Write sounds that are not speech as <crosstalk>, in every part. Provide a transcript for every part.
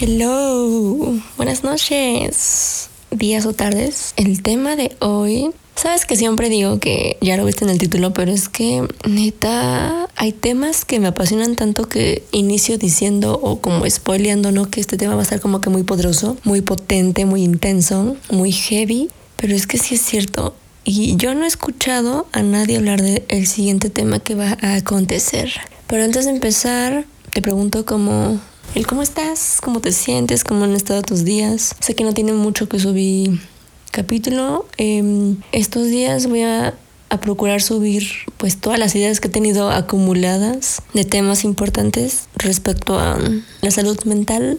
Hello, buenas noches, días o tardes. El tema de hoy, sabes que siempre digo que ya lo viste en el título, pero es que neta hay temas que me apasionan tanto que inicio diciendo o como spoileando, ¿no? Que este tema va a estar como que muy poderoso, muy potente, muy intenso, muy heavy. Pero es que sí es cierto. Y yo no he escuchado a nadie hablar del el siguiente tema que va a acontecer. Pero antes de empezar, te pregunto cómo el cómo estás, cómo te sientes, cómo han estado tus días. Sé que no tiene mucho que subir capítulo. Em, estos días voy a, a, procurar subir pues todas las ideas que he tenido acumuladas de temas importantes respecto a la salud mental.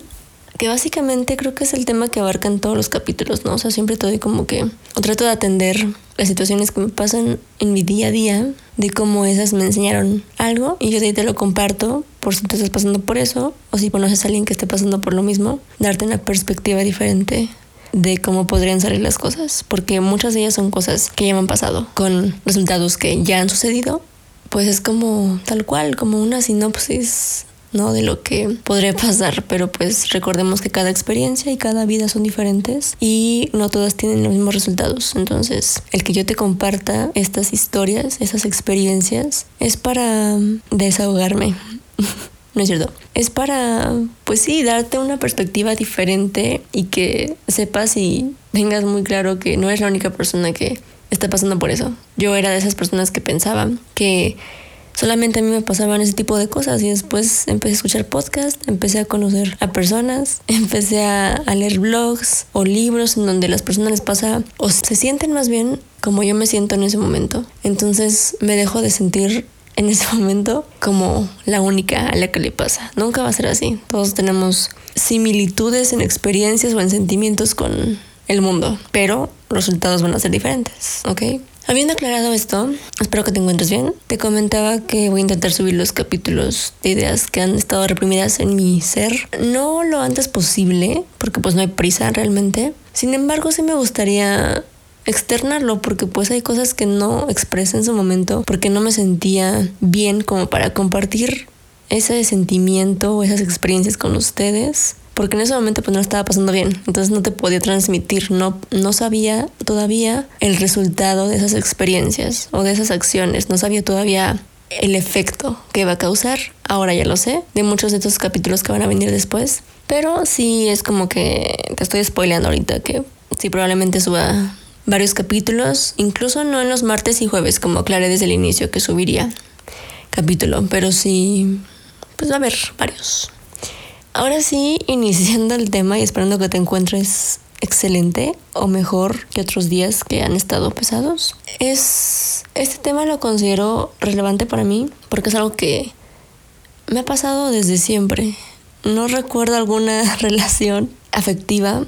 Que básicamente creo que es el tema que abarcan todos los capítulos, ¿no? O sea, siempre estoy como que trato de atender las situaciones que me pasan en mi día a día, de cómo esas me enseñaron algo y yo de te lo comparto por si tú estás pasando por eso o si conoces a alguien que esté pasando por lo mismo, darte una perspectiva diferente de cómo podrían salir las cosas, porque muchas de ellas son cosas que ya me han pasado con resultados que ya han sucedido, pues es como tal cual, como una sinopsis ¿no? De lo que podría pasar, pero pues recordemos que cada experiencia y cada vida son diferentes y no todas tienen los mismos resultados. Entonces, el que yo te comparta estas historias, esas experiencias, es para desahogarme. <laughs> no es cierto. Es para, pues sí, darte una perspectiva diferente y que sepas y tengas muy claro que no eres la única persona que está pasando por eso. Yo era de esas personas que pensaban que solamente a mí me pasaban ese tipo de cosas y después empecé a escuchar podcast, empecé a conocer a personas, <laughs> empecé a, leer blogs o libros en donde las personas les pasa o se sienten más bien como yo me siento en ese momento. Entonces me dejo de sentir <laughs> en ese momento como la única a la que le pasa. Nunca va a ser así. Todos tenemos similitudes en experiencias o en sentimientos con el mundo, pero los resultados van a ser diferentes, ¿ok? Habiendo aclarado esto, espero que te encuentres bien. Te comentaba que voy a intentar subir los capítulos de ideas que han estado reprimidas en mi ser. No lo antes posible, porque pues no hay prisa realmente. Sin embargo, sí me gustaría externarlo porque pues hay cosas que no expresé en su momento porque no me sentía bien como para compartir ese sentimiento o esas experiencias con ustedes porque en ese momento pues no estaba pasando bien, entonces no te podía transmitir, no, no sabía todavía el resultado de esas experiencias o de esas acciones, no sabía todavía el efecto que va a causar, ahora ya lo sé, de muchos de estos capítulos que van a venir después, pero sí es como que te estoy spoileando ahorita que sí probablemente suba varios capítulos, incluso no en los martes y jueves como aclaré desde el inicio que subiría capítulo, pero sí, pues va a haber varios. Ahora sí, iniciando el tema y esperando que te encuentres excelente o mejor que otros días que han estado pesados. Es este tema lo considero relevante para mí porque es algo que me ha pasado desde siempre. No recuerdo alguna <laughs> relación afectiva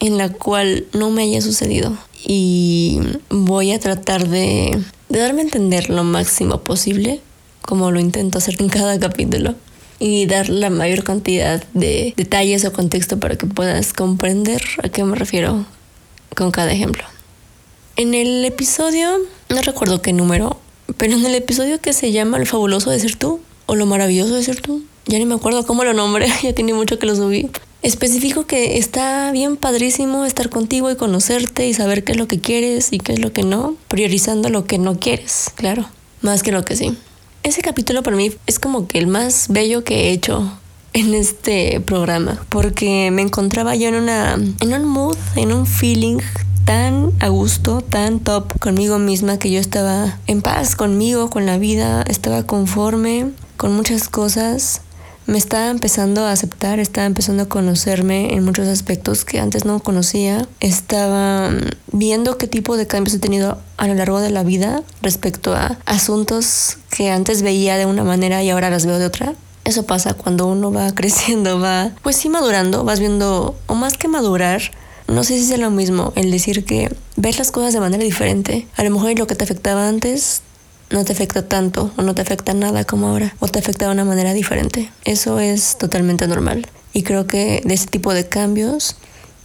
en la cual no me haya sucedido y voy a tratar de, de darme a entender lo máximo posible como lo intento hacer en cada capítulo y dar la mayor cantidad de detalles o contexto para que puedas comprender a qué me refiero con cada ejemplo. En el episodio, no recuerdo qué número, pero en el episodio que se llama El fabuloso de ser tú o Lo maravilloso de ser tú, ya ni me acuerdo cómo lo nombré, <laughs> ya tiene mucho que lo subí. Especifico que está bien padrísimo estar contigo y conocerte y saber qué es lo que quieres y qué es lo que no, priorizando lo que no quieres, claro, más que lo que sí. Ese capítulo para mí es como que el más bello que he hecho en este programa, porque me encontraba yo en una en un mood, en un feeling tan a gusto, tan top conmigo misma que yo estaba en paz conmigo, con la vida, estaba conforme con muchas cosas me estaba empezando a aceptar, estaba empezando a conocerme en muchos aspectos que antes no conocía. Estaba mm, viendo qué tipo de cambios he tenido a lo largo de la vida respecto a asuntos que antes veía de una manera y ahora las veo de otra. Eso pasa cuando uno va <laughs> creciendo, va pues sí madurando, vas viendo, o más que madurar, no sé si es lo mismo el decir que ves las cosas de manera diferente. A lo mejor lo que te afectaba antes no te afecta tanto o no te afecta nada como ahora o te afecta de una manera diferente. Eso es totalmente normal. Y creo que de ese tipo de cambios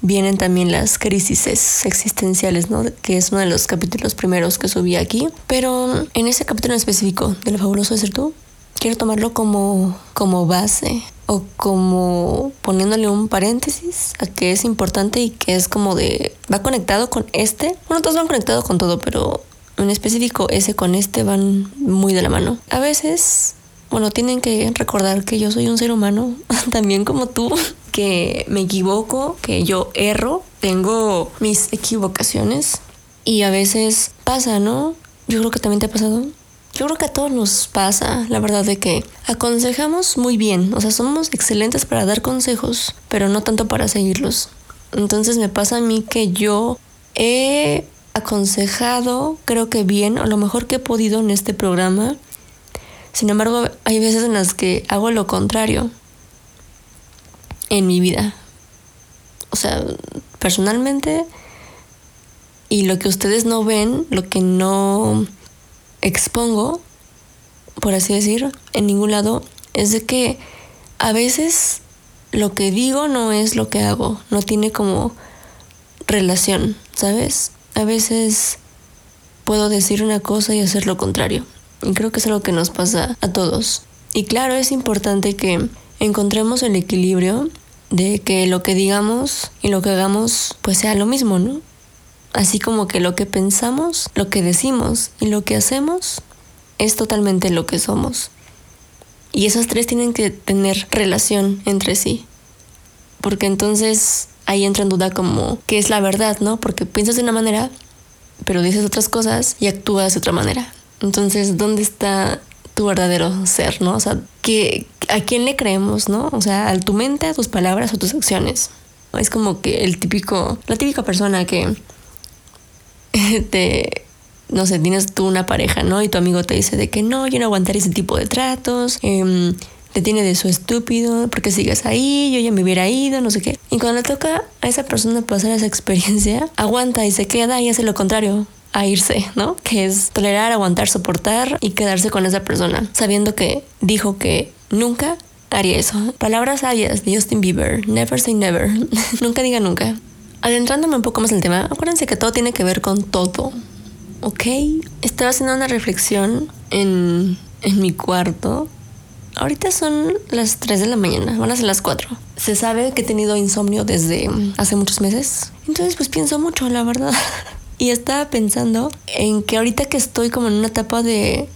vienen también las crisis existenciales, ¿no? Que es uno de los capítulos primeros que subí aquí. Pero en ese capítulo específico de lo fabuloso de ser tú, quiero tomarlo como, como base o como poniéndole un paréntesis a que es importante y que es como de va conectado con este. Bueno, todos van conectados con todo, pero en específico ese con este van muy de la mano. A veces, bueno, tienen que recordar que yo soy un ser humano, <laughs> también como tú, que me equivoco, que yo erro, tengo mis equivocaciones y a veces pasa, ¿no? Yo creo que también te ha pasado. Yo creo que a todos nos pasa, la verdad, de que aconsejamos muy bien, o sea, somos excelentes para dar consejos, pero no tanto para seguirlos. Entonces me pasa a mí que yo he aconsejado, creo que bien, o lo mejor que he podido en este programa. Sin embargo, hay veces en las que hago lo contrario en mi vida. O sea, personalmente, y lo que ustedes no ven, lo que no expongo, por así decir, en ningún lado, es de que a veces lo que digo no es lo que hago, no tiene como relación, ¿sabes? A veces puedo decir una cosa y hacer lo contrario. Y creo que es algo que nos pasa a todos. Y claro, es importante que encontremos el equilibrio de que lo que digamos y lo que hagamos pues sea lo mismo, ¿no? Así como que lo que pensamos, lo que decimos y lo que hacemos es totalmente lo que somos. Y esas tres tienen que tener relación entre sí. Porque entonces ahí entra en duda como qué es la verdad, ¿no? Porque piensas de una manera, pero dices otras cosas y actúas de otra manera. Entonces, ¿dónde está tu verdadero ser, no? O sea, ¿qué, ¿a quién le creemos, no? O sea, a tu mente, a tus palabras o tus acciones. Es como que el típico, la típica persona que <laughs> te, no sé, tienes tú una pareja, ¿no? Y tu amigo te dice de que no, yo no aguantar ese tipo de tratos, eh, le tiene de su estúpido, porque sigues ahí, yo ya me hubiera ido, no sé qué. Y cuando le toca a esa persona pasar esa experiencia, <laughs> aguanta y se queda y hace lo contrario a irse, ¿no? Que es tolerar, aguantar, soportar y quedarse con esa persona, sabiendo que dijo que nunca haría eso. Palabras sabias de Justin Bieber, never say never, <laughs> nunca diga nunca. Adentrándome un poco más en el tema, acuérdense que todo tiene que ver con todo, ¿ok? Estaba haciendo una reflexión en, en mi cuarto Ahorita son las 3 de la mañana, van a ser las 4. Se sabe que he tenido insomnio desde hace muchos meses. Entonces pues pienso mucho, la verdad. <laughs> y estaba pensando en que ahorita que estoy como en una etapa de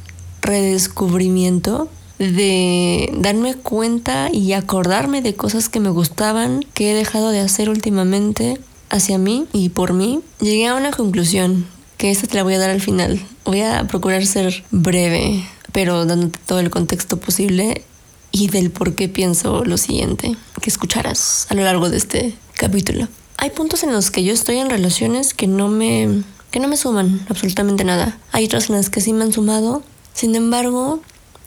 redescubrimiento, de darme cuenta y acordarme de cosas que me gustaban, que he dejado de hacer últimamente hacia mí y por mí, llegué a una conclusión que esta te la voy a dar al final. Voy a procurar ser breve pero dándote todo el contexto posible y del por qué pienso lo siguiente que escucharás a lo largo de este capítulo. Hay puntos en los que yo estoy en relaciones que no me que no me suman absolutamente nada. Hay otras en las que sí me han sumado. Sin embargo,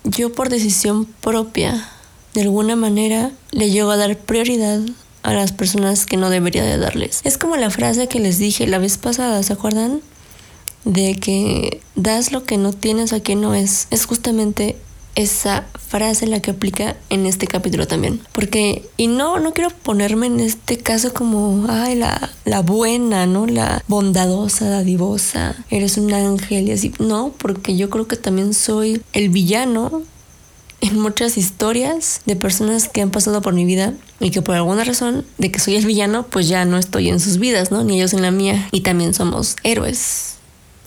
yo por decisión propia, de alguna manera, le llego a dar prioridad a las personas que no debería de darles. Es como la frase que les dije la vez pasada, ¿se acuerdan? De que das lo que no tienes a quien no es. Es justamente esa frase la que aplica en este capítulo también. Porque, y no, no quiero ponerme en este caso como, ay, la, la buena, ¿no? La bondadosa, dadivosa, eres un ángel y así. No, porque yo creo que también soy el villano en muchas historias de personas que han pasado por mi vida y que por alguna razón de que soy el villano, pues ya no estoy en sus vidas, ¿no? Ni ellos en la mía. Y también somos héroes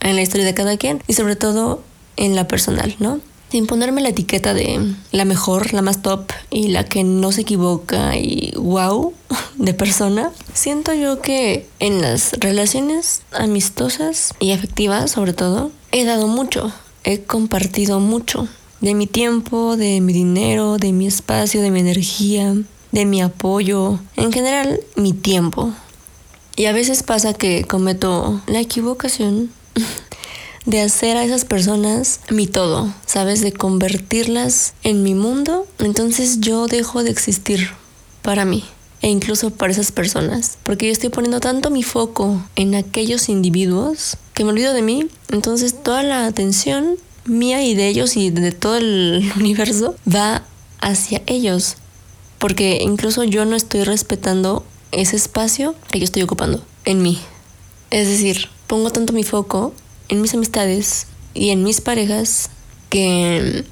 en la historia de cada quien y sobre todo en la personal, ¿no? Sin ponerme la etiqueta de la mejor, la más top y la que no se equivoca y wow <laughs> de persona, siento yo que en las relaciones amistosas y afectivas sobre todo, he dado mucho, he compartido mucho de mi tiempo, de mi dinero, de mi espacio, de mi energía, de mi apoyo, en general mi tiempo. Y a veces pasa que cometo la equivocación de hacer a esas personas mi todo, ¿sabes? De convertirlas en mi mundo, entonces yo dejo de existir para mí. e incluso para esas personas, porque yo estoy poniendo tanto mi foco en aquellos individuos que me olvido de mí, entonces toda la atención mía y de ellos y de todo el <laughs> universo va hacia ellos, porque incluso yo no estoy respetando ese espacio que yo estoy ocupando en mí. Es decir, pongo tanto mi foco en mis amistades y en mis parejas que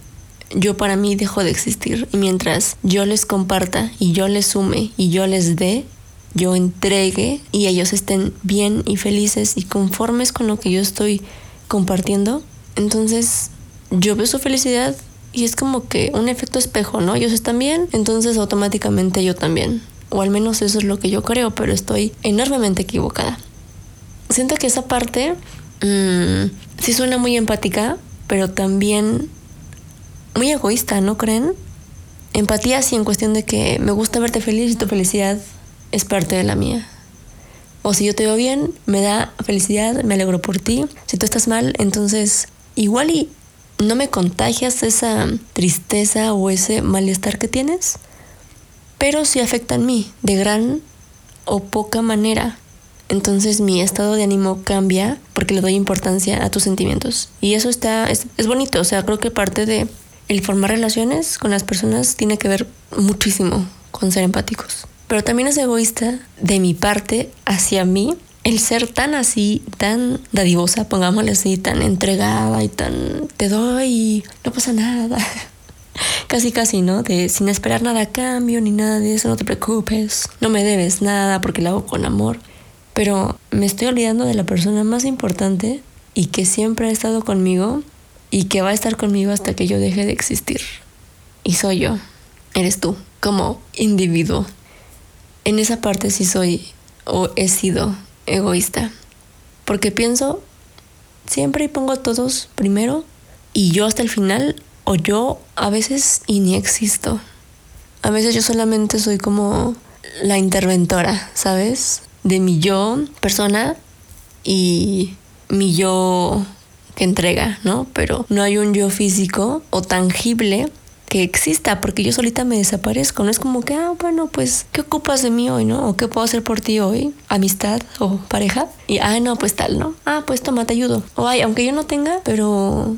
yo para mí dejo de existir. Y mientras yo les comparta y yo les sume y yo les dé, yo entregue y ellos estén bien y felices y conformes con lo que yo estoy compartiendo, entonces yo veo su felicidad y es como que un efecto espejo, ¿no? Ellos están bien, entonces automáticamente yo también. O al menos eso es lo que yo creo, pero estoy enormemente equivocada. Siento que esa parte mmm, sí suena muy empática, pero también muy egoísta, ¿no creen? Empatía sí en cuestión de que me gusta verte feliz y tu felicidad es parte de la mía. O si yo te veo bien, me da felicidad, me alegro por ti. Si tú estás mal, entonces igual y no me contagias esa tristeza o ese malestar que tienes, pero sí afecta en mí de gran o poca manera. Entonces mi estado de ánimo cambia porque le doy importancia a tus sentimientos. Y eso está, es, es bonito, o sea, creo que parte de el formar relaciones con las personas tiene que ver muchísimo con ser empáticos. Pero también es egoísta de mi parte hacia mí el ser tan así, tan dadivosa, pongámosle así, tan entregada y tan te doy y no pasa nada. <laughs> casi casi, ¿no? De sin esperar nada a cambio ni nada de eso, no te preocupes, no me debes nada porque lo hago con amor. Pero me estoy olvidando de la persona más importante y que siempre ha estado conmigo y que va a estar conmigo hasta que yo deje de existir. Y soy yo, eres tú, como individuo. En esa parte sí soy o he sido egoísta, porque pienso siempre y pongo a todos primero y yo hasta el final o yo a veces y ni existo. A veces yo solamente soy como la interventora, ¿sabes? De mi yo persona y mi yo que entrega, ¿no? Pero no hay un yo físico o tangible que exista, porque yo solita me desaparezco. No es como que, ah, bueno, pues, ¿qué ocupas de mí hoy, no? ¿O qué puedo hacer por ti hoy? Amistad o pareja. Y, ah, no, pues tal, ¿no? Ah, pues toma, te ayudo. O, ay, aunque yo no tenga, pero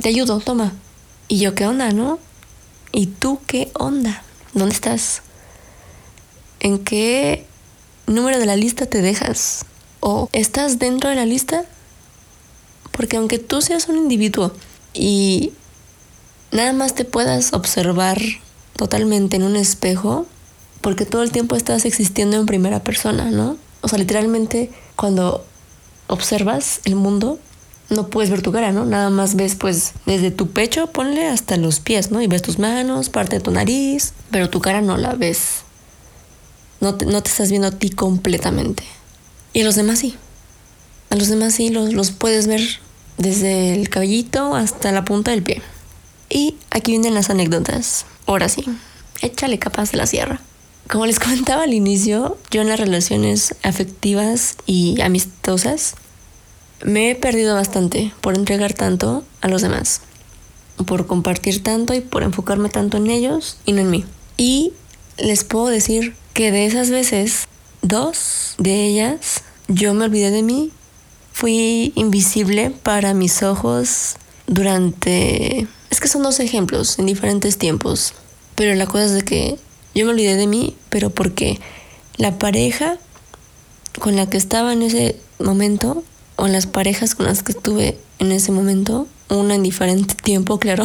te ayudo, toma. Y yo, ¿qué onda, no? ¿Y tú qué onda? ¿Dónde estás? ¿En qué número de la lista te dejas? ¿O estás dentro de la lista? Porque aunque tú seas un individuo y nada más te puedas observar totalmente en un espejo, porque todo el tiempo estás existiendo en primera persona, ¿no? O sea, literalmente cuando observas el mundo, no puedes ver tu cara, ¿no? Nada más ves pues desde tu pecho, ponle hasta los pies, ¿no? Y ves tus manos, parte de tu nariz, pero tu cara no la ves. No te, no te estás viendo a ti completamente. Y a los demás sí. A los demás sí los, los puedes ver desde el cabellito hasta la punta del pie. Y aquí vienen las anécdotas. Ahora sí, échale capas de la sierra. Como les comentaba al inicio, yo en las relaciones afectivas y amistosas me he perdido bastante por entregar tanto a los demás, por compartir tanto y por enfocarme tanto en ellos y no en mí. Y les puedo decir que de esas veces, dos de ellas, yo me olvidé de mí. Fui invisible para mis ojos durante... Es que son dos ejemplos en diferentes tiempos, pero la cosa es de que yo me olvidé de mí, pero porque la pareja con la que estaba en ese momento, o las parejas con las que estuve en ese momento, una en diferente tiempo, claro,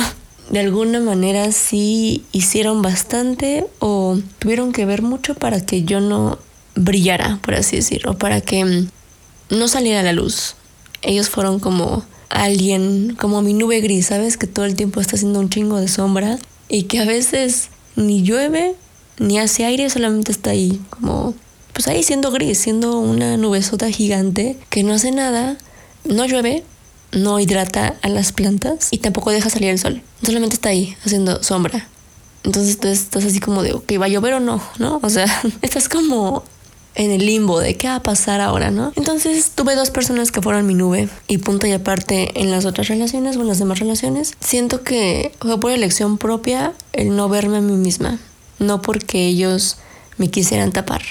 de alguna manera sí hicieron bastante o tuvieron que ver mucho para que yo no brillara, por así decirlo, para que no saliera a la luz. Ellos fueron como alguien, como mi nube gris, ¿sabes? Que todo el tiempo está haciendo un chingo de sombra y que a veces ni llueve ni hace aire, solamente está ahí, como pues ahí siendo gris, siendo una nubesota gigante que no hace nada, no llueve, no hidrata a las plantas y tampoco deja salir el sol. Solamente está ahí haciendo sombra. Entonces tú estás así como de, ok, ¿va a llover o no? ¿No? O sea, <laughs> estás como en el limbo de qué va a pasar ahora, ¿no? Entonces tuve dos personas que fueron mi nube y punto y aparte en las otras relaciones o en las demás relaciones, siento que fue por elección propia el no verme a mí misma, no porque ellos me quisieran tapar.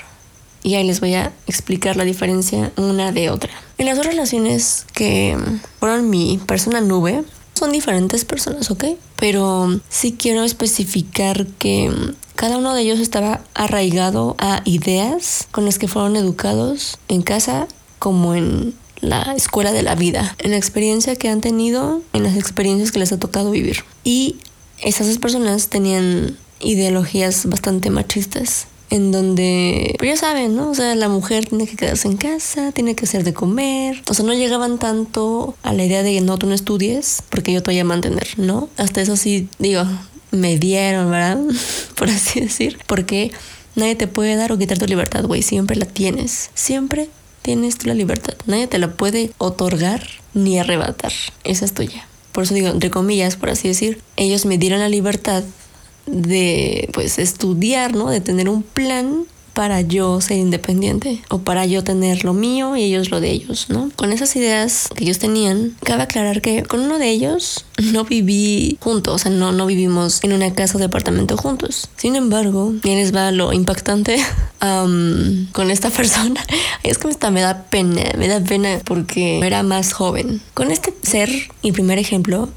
Y ahí les voy a explicar la diferencia una de otra. En las dos relaciones que fueron mi persona nube, son diferentes personas, ¿ok? Pero sí quiero especificar que cada uno de ellos estaba arraigado a ideas con las que fueron educados en casa como en la escuela de la vida, en la experiencia que han tenido, en las experiencias que les ha tocado vivir. Y esas dos personas tenían ideologías bastante machistas en donde, pues ya saben, ¿no? O sea, la mujer tiene que quedarse en casa, tiene que hacer de comer. O sea, no llegaban tanto a la idea de que no, tú no estudies, porque yo te voy a mantener, ¿no? Hasta eso sí, digo, me dieron, ¿verdad? <laughs> Por así decir. Porque nadie te puede dar o quitar tu libertad, güey. Siempre la tienes. Siempre tienes tú la libertad. Nadie te la puede otorgar ni arrebatar. Esa es tuya. Por eso digo, entre comillas, por así decir, ellos me dieron la libertad de pues estudiar, ¿no? De tener un plan para yo ser independiente o para yo tener lo mío y ellos lo de ellos, ¿no? Con esas ideas que ellos tenían, cabe aclarar que con uno de ellos <laughs> no viví juntos, o sea, no, no vivimos en una casa o departamento juntos. Sin embargo, y les va lo impactante <laughs> con esta persona. <laughs> Es que hasta me da pena, me da pena porque era más joven. Con este ser, y primer ejemplo,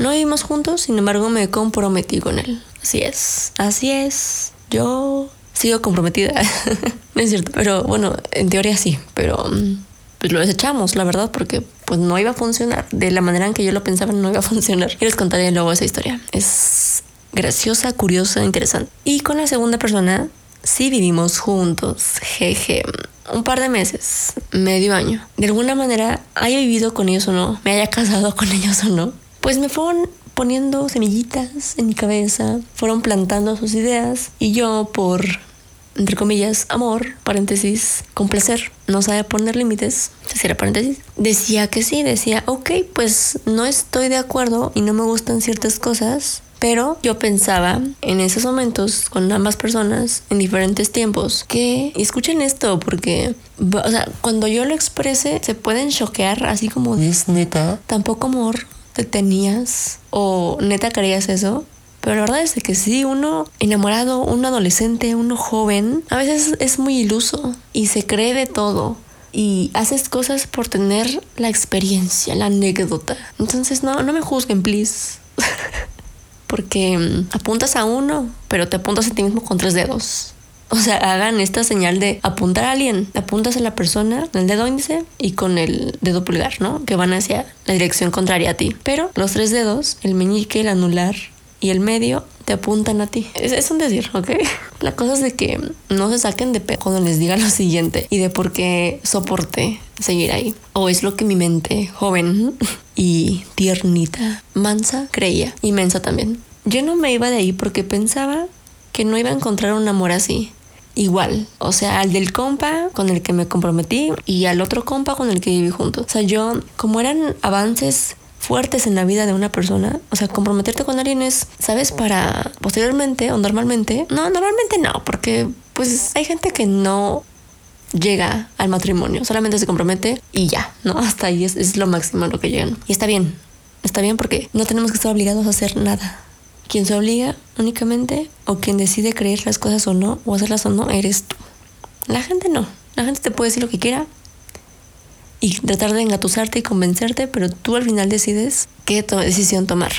no vivimos juntos, sin embargo me comprometí con él. Así es, así es. Yo sigo comprometida. <laughs> no es cierto, pero bueno, en teoría sí, pero mm, pues lo desechamos, la verdad, porque pues no iba a funcionar. De la manera en que yo lo pensaba no iba a <laughs> funcionar. Y les contaré luego esa historia. Es graciosa, curiosa, interesante. Y con la segunda persona sí vivimos juntos, jeje. Un par de meses, medio año. De alguna manera, haya vivido con ellos o no, me haya casado con <laughs> ellos o no, pues me fueron poniendo semillitas en mi cabeza, fueron plantando sus ideas y yo por entre comillas, amor, paréntesis, complacer, no sabe poner límites, paréntesis, decía que sí, decía, ok, pues no estoy de acuerdo y no me gustan ciertas cosas, pero yo pensaba en esos momentos con ambas personas en diferentes tiempos que escuchen esto porque, o sea, cuando yo lo exprese se pueden choquear así como es neta. Tampoco amor te tenías o neta querías eso. Pero la verdad es que sí, uno enamorado, un adolescente, uno joven, a veces es muy iluso y se cree de todo. Y haces cosas por tener la experiencia, la anécdota. Entonces no, no me juzguen, please. <laughs> Porque mm, apuntas a uno, pero te apuntas a ti mismo con tres dedos. O sea, hagan esta señal de apuntar a alguien. Apuntas a la persona con el dedo índice y con el dedo pulgar, ¿no? Que van hacia la dirección contraria a ti. Pero los tres dedos, el meñique, el anular y el medio, te apuntan a ti. Es, un decir, ¿ok? <laughs> La cosa es de que no se saquen de pe cuando les diga lo siguiente y de por qué soporte seguir ahí. O es lo que mi mente joven <laughs> y tiernita, mansa, creía. Inmensa también. Yo no me iba de ahí porque pensaba que no iba a encontrar un amor así igual. O sea, al del compa con el que me comprometí y al otro compa con el que viví juntos. O sea, yo, como eran avances fuertes en la vida de una persona, o sea, comprometerte con alguien es, ¿sabes? Para posteriormente o normalmente, no, normalmente no, porque pues hay gente que no llega al matrimonio, solamente se compromete y ya, ¿no? Hasta ahí es, es lo máximo lo que llegan. Y está bien, está bien porque no tenemos que estar obligados a hacer nada. Quien se obliga únicamente o quien decide creer las cosas o no, o hacerlas o no, eres tú. La gente no. La gente te puede decir lo que quiera y tratar de engatusarte y convencerte, pero tú al final decides qué decisión tomar.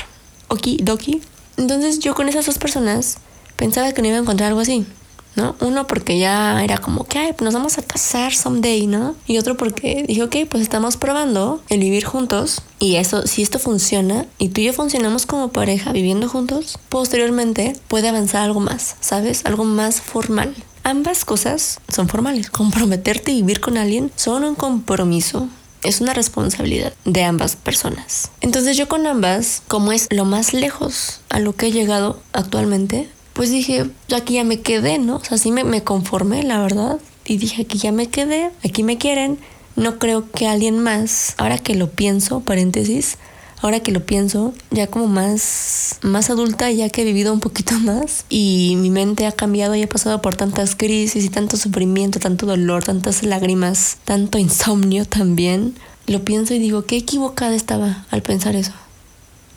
Okidoki. Entonces yo con esas dos personas pensaba que no iba a encontrar algo así. ¿No? Uno porque ya era como que, pues nos vamos a casar someday, ¿no? Y otro porque dije, ok, pues estamos probando el vivir juntos y eso, si esto funciona y tú y yo funcionamos como pareja viviendo juntos, posteriormente puede avanzar algo más, ¿sabes? Algo más formal. Ambas cosas son formales. Comprometerte y vivir con alguien son un compromiso es una responsabilidad de ambas personas. Entonces yo con ambas, como es lo más lejos a lo que he llegado actualmente, pues dije, aquí ya me quedé, ¿no? O sea, sí me, me conformé, la verdad. Y dije, aquí ya me quedé, aquí me quieren. No creo que alguien más, ahora que lo pienso, paréntesis, ahora que lo pienso, ya como más, más adulta, ya que he vivido un poquito <laughs> más y mi mente ha cambiado y he pasado por tantas crisis y tanto sufrimiento, tanto dolor, tantas lágrimas, tanto insomnio también, lo pienso y digo, qué equivocada estaba al pensar eso.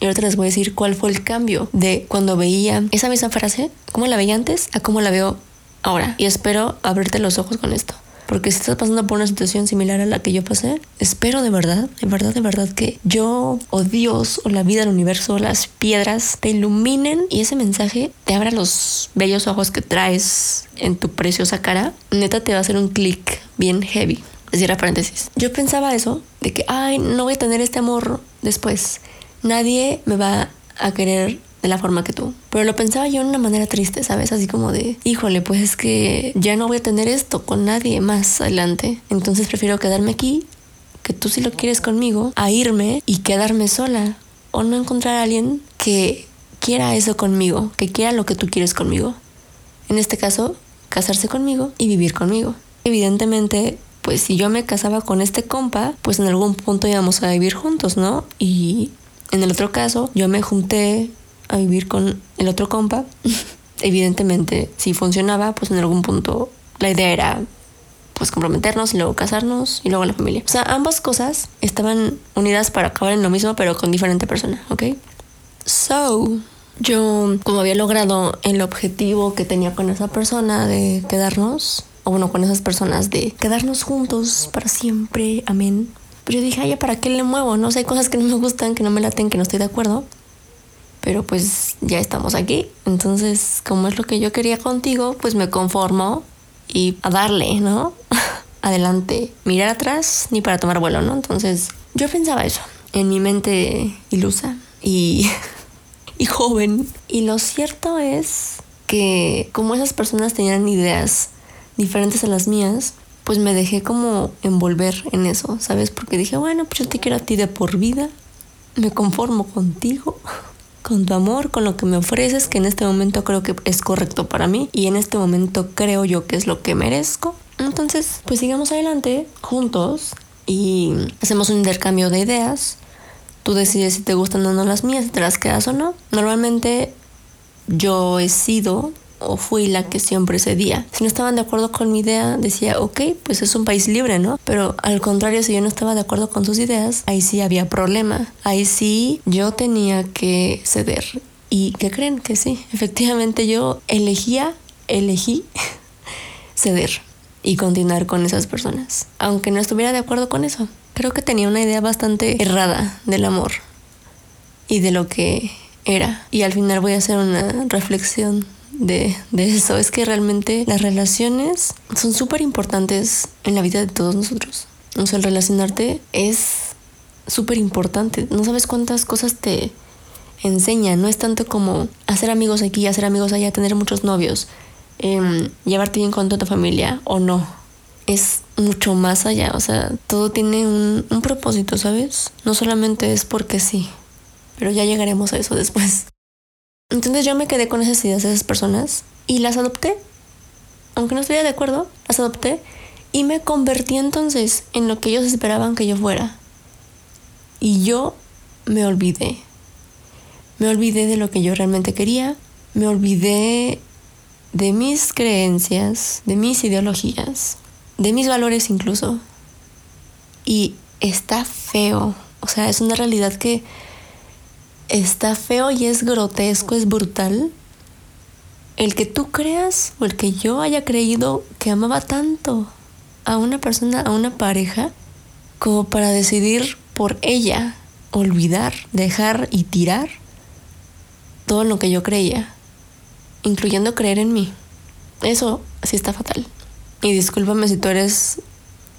Y ahorita les voy a decir cuál fue el cambio de cuando veía esa misma frase, cómo la veía antes, a cómo la veo ahora. Y espero abrirte los ojos con esto. Porque si estás pasando por una situación similar a la que yo pasé, espero de verdad, de verdad, de verdad que yo o Dios o la vida, el universo, las piedras te iluminen y ese mensaje te abra los bellos ojos que traes en tu preciosa cara. Neta te va a hacer un clic bien heavy. Cierra paréntesis. Yo pensaba eso, de que, ay, no voy a tener este amor después. Nadie me va a querer de la forma que tú. Pero lo pensaba yo en una manera triste, ¿sabes? Así como de, híjole, pues es que ya no voy a tener esto con nadie más adelante. Entonces prefiero quedarme aquí, que tú sí lo quieres conmigo, a irme y quedarme sola. O no encontrar a alguien que quiera eso conmigo, que quiera lo que tú quieres conmigo. En este caso, casarse conmigo y vivir conmigo. Evidentemente, pues si yo me casaba con este compa, pues en algún punto íbamos a vivir juntos, ¿no? Y en el otro caso, yo me junté a vivir con el otro compa. <laughs> Evidentemente, si funcionaba, pues en algún punto la idea era pues comprometernos y luego casarnos y luego la familia. O sea, ambas cosas estaban unidas para acabar en lo mismo, pero con diferente persona, ¿ok? So, yo, como había logrado el objetivo que tenía con esa persona de quedarnos, o bueno, con esas personas de quedarnos juntos para siempre, amén. Pues yo dije, ay, ¿para qué le muevo? No sé, hay cosas que no me gustan, que no me laten, que no estoy de acuerdo pero pues ya estamos aquí. Entonces, como es lo que yo quería contigo, pues me conformo y a darle, ¿no? <laughs> Adelante, mirar atrás ni para tomar vuelo, ¿no? Entonces, yo pensaba eso en mi mente ilusa y, <laughs> y joven. Y lo cierto es que como esas personas tenían ideas diferentes a las mías, pues me dejé como envolver en eso, ¿sabes? Porque dije, bueno, pues yo te quiero a ti de por vida, me conformo contigo con tu amor, con lo que me ofreces, que en este momento creo que es correcto para mí y en este momento creo yo que es lo que merezco. Entonces, pues sigamos adelante juntos y hacemos un intercambio de ideas. Tú decides si te gustan o no las mías, si te las quedas o no. Normalmente yo he sido o fui la que siempre cedía. Si no estaban de acuerdo con mi idea, decía, ok, pues es un país libre, ¿no? Pero al contrario, si yo no estaba de acuerdo con sus ideas, ahí sí había problema. Ahí sí yo tenía que ceder. ¿Y qué creen? Que sí, efectivamente yo elegía, elegí <laughs> ceder y continuar con esas personas, aunque no estuviera de acuerdo con eso. Creo que tenía una idea bastante errada del amor y de lo que era. Y al final voy a hacer una reflexión de, eso. Es que realmente las relaciones son súper importantes en la vida de todos nosotros. O sea, el relacionarte es súper importante. No sabes cuántas cosas te enseñan. No es tanto como hacer amigos aquí, hacer amigos allá, tener muchos novios, em, llevarte bien con toda tu familia o no. Es mucho más allá. O sea, todo tiene un, un propósito, ¿sabes? No solamente es porque sí. Pero ya llegaremos a eso después. Entonces yo me quedé con esas ideas de esas personas y las adopté. Aunque no estuviera de acuerdo, las adopté y me convertí entonces en lo que ellos esperaban que yo fuera. Y yo me olvidé. Me olvidé de lo que yo realmente quería. Me olvidé de mis creencias, de mis ideologías, de mis valores incluso. Y está feo. O sea, es una realidad que está feo y es grotesco, es brutal. El que tú creas o el que yo haya creído que amaba tanto a una persona, a una pareja, como para decidir por ella olvidar, dejar y tirar todo lo que yo creía, incluyendo creer en mí. Eso sí está fatal. Y discúlpame si tú eres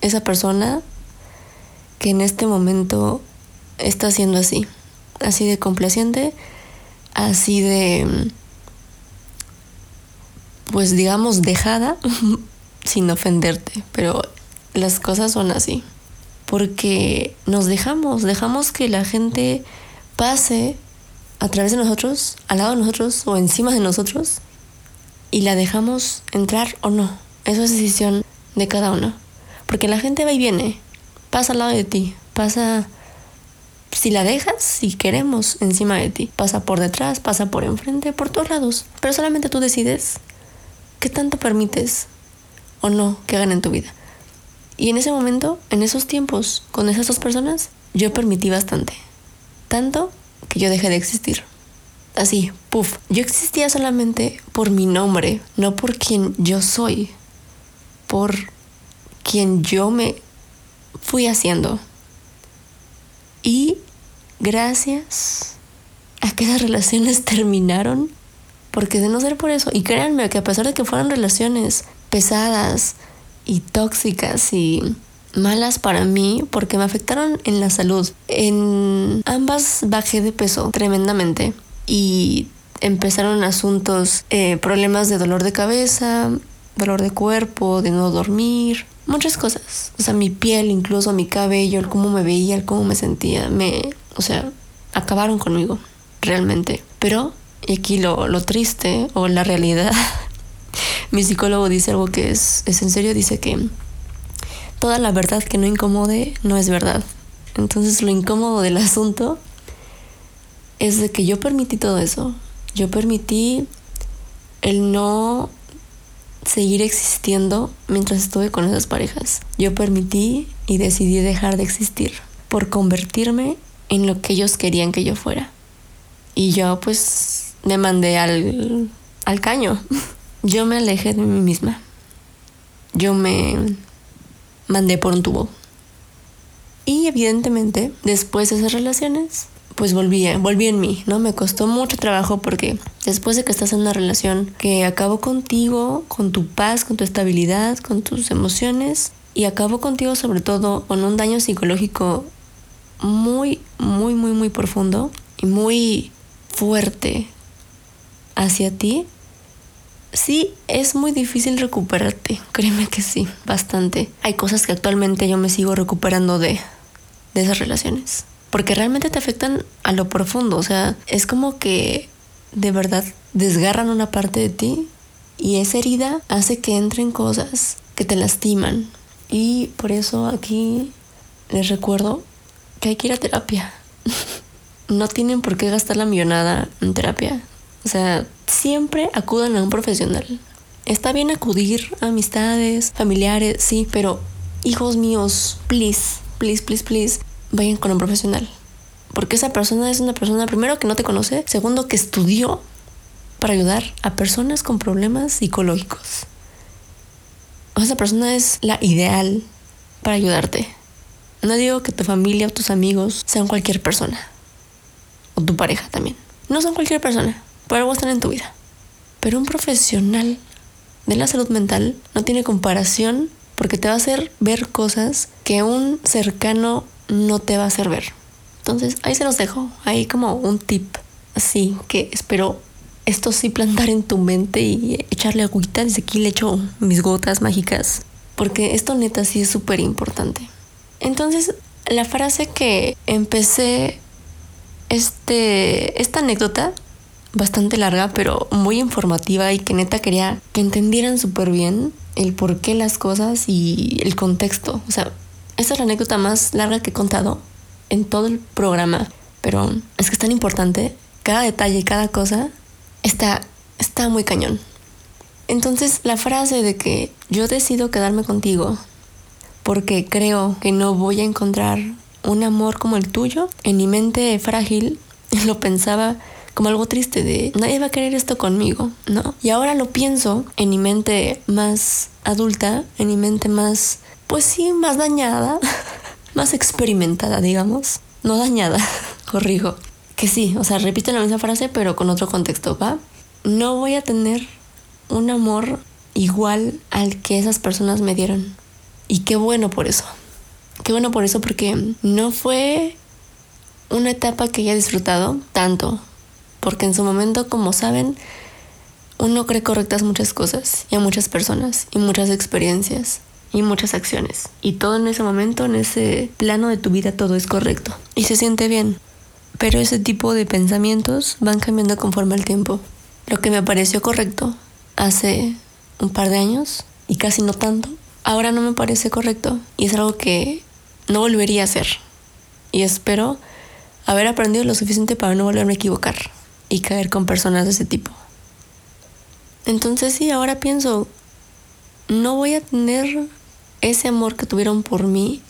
esa persona que en este momento está siendo así así de complaciente, así de, pues digamos, dejada, <laughs> sin ofenderte, pero las cosas son así. Porque nos dejamos, dejamos que la gente pase a través de nosotros, al lado de nosotros o encima de nosotros y la dejamos entrar o no. Eso es decisión de cada uno. Porque la gente va y viene, pasa al lado de ti, pasa si la dejas, si queremos, encima de ti. Pasa por detrás, pasa por enfrente, por todos lados. Pero solamente tú decides qué tanto permites o no que hagan en tu vida. Y en ese momento, en esos tiempos, con esas dos personas, yo permití bastante. Tanto que yo dejé de existir. Así, puff. Yo existía solamente por mi nombre, no por quien yo soy. Por quien yo me fui haciendo. Y gracias a que esas relaciones terminaron, porque de no ser por eso, y créanme que a pesar de que fueran relaciones pesadas y tóxicas y malas para mí porque me afectaron en la salud. En ambas bajé de peso tremendamente y empezaron asuntos, eh, problemas de dolor de cabeza, dolor de cuerpo, de no dormir, muchas cosas. O sea, mi piel, incluso mi cabello, el cómo me veía, el cómo me sentía, me, o sea, acabaron conmigo, realmente. Pero, y aquí lo, lo triste o la realidad, <laughs> mi psicólogo dice algo que es, es en serio, dice que toda la verdad que no incomode no es verdad. Entonces lo incómodo del asunto es de que yo permití todo eso. Yo permití el no seguir existiendo mientras estuve con esas parejas. Yo permití y decidí dejar de existir por convertirme en lo que ellos querían que yo fuera. Y yo pues me mandé al, al caño. <laughs> Yo me alejé de mí misma. Yo me mandé por un tubo. Y evidentemente, después de esas relaciones, pues volví, volví en mí, ¿no? Me costó mucho trabajo porque después de que estás en una relación que acabó contigo, con tu paz, con tu estabilidad, con tus emociones, y acabó contigo sobre todo con un daño psicológico muy, muy, muy, muy profundo y muy fuerte hacia ti, sí es muy difícil recuperarte. <laughs> Créeme que sí, bastante. Hay cosas que actualmente yo me sigo recuperando de, de esas relaciones. Porque realmente te afectan a lo profundo. O sea, es como que de verdad desgarran una parte de ti y esa herida hace que entren cosas que te lastiman. Y por eso aquí les recuerdo hay que ir a terapia. <laughs> no tienen por qué gastar la millonada en terapia. O sea, siempre acudan a un profesional. Está bien acudir a amistades, familiares, sí, pero hijos míos, please, please, please, please, vayan con un profesional. Porque esa persona es una persona, primero, que no te conoce, segundo, que estudió para ayudar a personas con problemas psicológicos. O esa persona es la ideal para ayudarte. No digo que tu familia o tus amigos sean cualquier persona. O tu pareja también. No son cualquier persona por algo están en tu vida. Pero un profesional de la salud mental no tiene comparación porque te va a hacer ver cosas que un cercano no te va a hacer ver. Entonces, ahí se los dejo, ahí como un tip así que espero esto sí plantar en tu mente y echarle agüita. Desde aquí le echo mis gotas mágicas porque esto neta sí es súper importante. Entonces, la frase que empecé este, esta anécdota bastante larga, pero muy informativa y que neta quería que entendieran súper bien el por qué las cosas y el contexto. O sea, esta es la anécdota más larga que he contado en todo el programa, pero es que es tan importante. Cada detalle, cada cosa está, está muy cañón. Entonces, la frase de que yo decido quedarme contigo porque creo que no voy a encontrar un amor como el tuyo, en mi mente frágil <laughs> lo pensaba como algo triste de nadie va a querer esto conmigo, ¿no? Y ahora lo pienso en mi mente más adulta, en mi mente más, pues sí, más dañada, <laughs> más experimentada, digamos. No dañada, <laughs> corrijo. Que sí, o sea, repito la misma frase, pero con otro contexto, ¿va? No voy a tener un amor igual al que esas personas me dieron. Y qué bueno por eso. Qué bueno por eso porque no fue una etapa que haya disfrutado tanto porque en su momento, como saben, uno cree correctas muchas cosas y a muchas personas y muchas experiencias y muchas acciones. Y todo en ese momento, en ese plano de tu vida, todo es correcto y se siente bien. Pero ese tipo de pensamientos van cambiando conforme al tiempo. Lo que me pareció correcto hace un par de años y casi no tanto, ahora no me parece correcto y es algo que no volvería a hacer. Y espero haber aprendido lo suficiente para no volverme a equivocar y caer con personas de ese tipo. Entonces sí, ahora pienso, no voy a tener ese amor que tuvieron por mí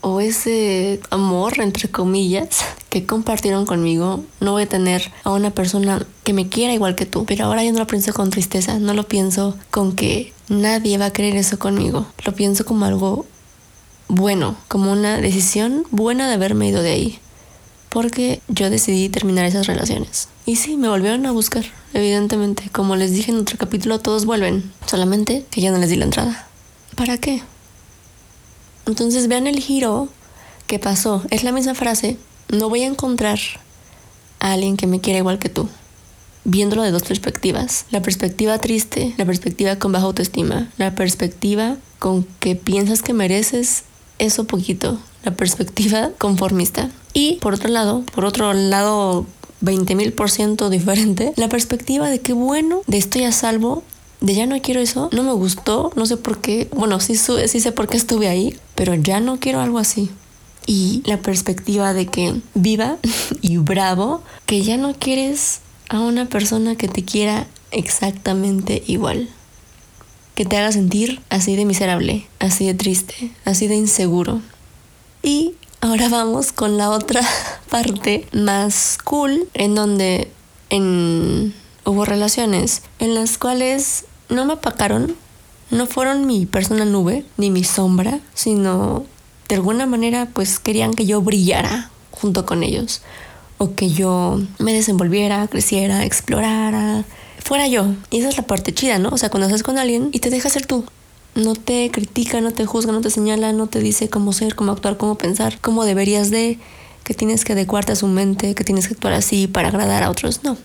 o ese amor, entre comillas, que compartieron conmigo, no voy a tener a una persona que me quiera igual que tú. Pero ahora yo no lo pienso con tristeza, no lo pienso con que nadie va a querer eso conmigo. Lo pienso como algo bueno, como una decisión buena de haberme ido de ahí. Porque yo decidí terminar esas relaciones. Y sí, me volvieron a buscar, evidentemente. Como les dije en otro capítulo, todos vuelven. Solamente que ya no les di la entrada. ¿Para qué? Entonces vean el giro que pasó. Es la misma frase. No voy a encontrar a alguien que me quiera igual que tú. Viéndolo de dos perspectivas. La perspectiva triste, la perspectiva con baja autoestima, la perspectiva con que piensas que mereces eso poquito, la perspectiva <laughs> conformista. Y por otro lado, por otro lado 20 mil por ciento diferente, la perspectiva de que bueno, de estoy a salvo, de ya no quiero eso, no me gustó, no sé por qué, bueno, sí, sí sé por qué estuve ahí, pero ya no quiero algo así. Y la perspectiva de que viva <laughs> y bravo, que ya no quieres a una persona que te quiera exactamente igual que te haga sentir así de miserable, así de triste, así de inseguro. Y ahora vamos con la otra <laughs> parte más cool, en donde en, hubo relaciones en las cuales no me apacaron, no fueron mi persona nube, ni mi sombra, sino de alguna manera pues querían que yo brillara junto con ellos, o que yo me desenvolviera, creciera, explorara, fuera yo. Y esa es la parte chida, ¿no? O sea, cuando estás con alguien y te deja ser tú. No te critica, no te juzga, no te señala, no te dice cómo ser, cómo actuar, cómo pensar, cómo deberías de, que tienes que adecuarte a su mente, que tienes que actuar así para agradar a otros. No.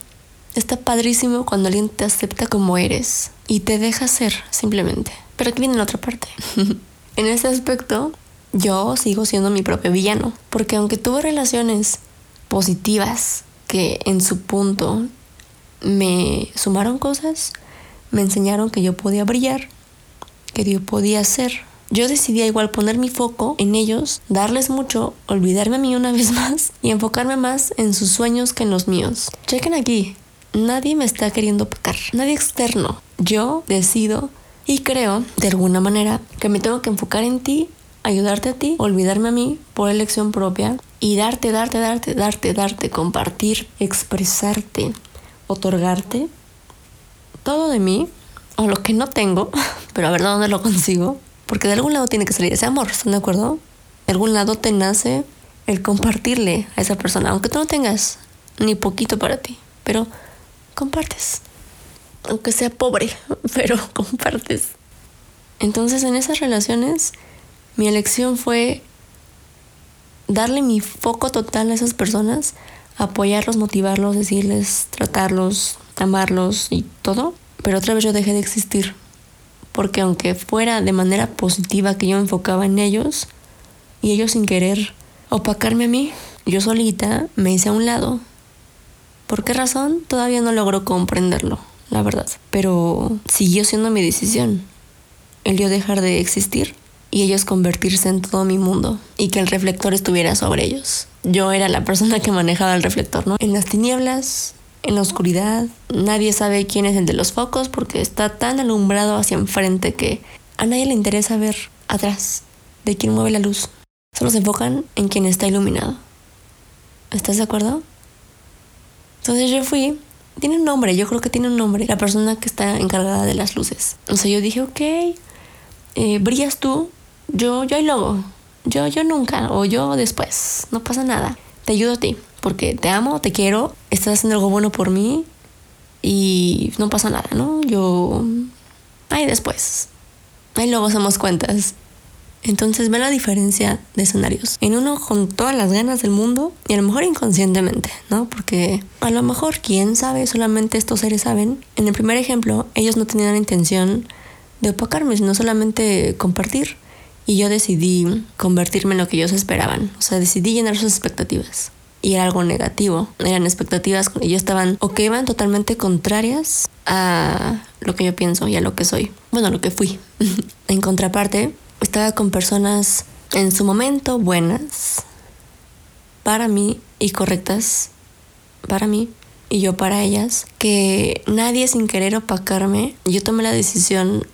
Está padrísimo cuando alguien te acepta como eres y te deja ser, simplemente. Pero aquí viene la otra parte. <laughs> en ese aspecto, yo sigo siendo mi propio villano. Porque aunque tuve relaciones positivas que en su punto me sumaron cosas, me enseñaron que yo podía brillar, que yo podía ser. Yo decidí igual poner mi foco en ellos, darles mucho, olvidarme a mí una <laughs> vez más y enfocarme más en sus sueños que en los míos. Chequen aquí, nadie me está queriendo pecar, nadie externo. Yo decido y creo, de alguna manera, que me tengo que enfocar en ti, ayudarte a ti, olvidarme a mí por elección propia y darte, darte, darte, darte, darte, compartir, expresarte, otorgarte todo de mí, o lo que no tengo, <laughs> pero a ver dónde lo consigo, porque de algún lado tiene que salir ese amor, ¿están de acuerdo? De algún lado te nace el compartirle a esa persona, aunque tú no tengas ni poquito para ti, pero compartes. Aunque sea pobre, <laughs> pero compartes. Entonces en esas relaciones mi elección fue darle mi foco total a esas personas apoyarlos, motivarlos, decirles, tratarlos, amarlos y todo. Pero otra vez yo dejé de existir. Porque aunque fuera de manera positiva que yo enfocaba en ellos, y ellos sin querer opacarme a mí, yo solita me hice a un lado. ¿Por qué razón? Todavía no logro comprenderlo, la verdad. Pero siguió siendo mi decisión. El yo dejar de existir y ellos convertirse en todo mi mundo y que el reflector estuviera sobre ellos. Yo era la persona que manejaba el reflector, ¿no? En las tinieblas, en la oscuridad, nadie sabe quién es el de los focos porque está tan alumbrado hacia enfrente que a nadie le interesa ver atrás de quién mueve la luz. Solo se enfocan en quien está iluminado. ¿Estás de acuerdo? Entonces yo fui tiene un nombre, yo creo que tiene un nombre, la persona que está encargada de las luces. O sea, yo dije, ok, eh, brillas tú, yo, yo hay logo. Yo, yo nunca, o yo después. No pasa nada. Te ayudo a ti, porque te amo, te quiero, estás haciendo algo bueno por mí y no pasa nada, ¿no? Yo. Ahí después. Ahí luego hacemos cuentas. Entonces ve la diferencia de escenarios. En uno con todas las ganas del mundo y a lo mejor inconscientemente, ¿no? Porque a lo mejor, quién sabe, solamente estos seres saben. En el primer ejemplo, ellos no tenían la intención de opacarme, sino solamente compartir y yo decidí convertirme en lo que ellos esperaban. O sea, decidí llenar sus expectativas. Y era algo negativo. Eran expectativas que yo estaban o que iban totalmente contrarias a lo que yo pienso y a lo que soy. Bueno, lo que fui. <laughs> en contraparte, estaba con personas en su momento buenas para mí y correctas para mí y yo para ellas, que nadie sin querer opacarme, yo tomé la decisión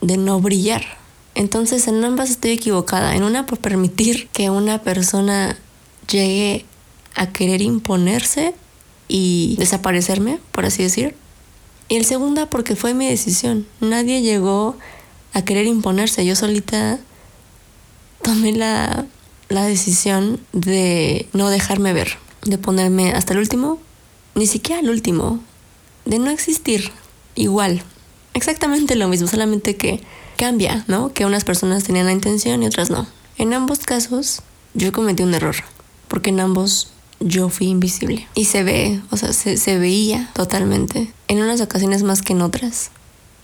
de no brillar Entonces en ambas estoy equivocada. En una por permitir que una persona llegue a querer imponerse y desaparecerme, por así decir. Y el segunda porque fue mi decisión. Nadie llegó a querer imponerse. Yo solita tomé la, la decisión de no dejarme ver, de ponerme hasta el último, ni siquiera el último, de no existir igual. Exactamente lo mismo, solamente que cambia, ¿no? Que unas personas tenían la intención y otras no. En ambos casos yo cometí un error, porque en ambos yo fui invisible. Y se ve, o sea, se, veía totalmente, en unas ocasiones más que en otras.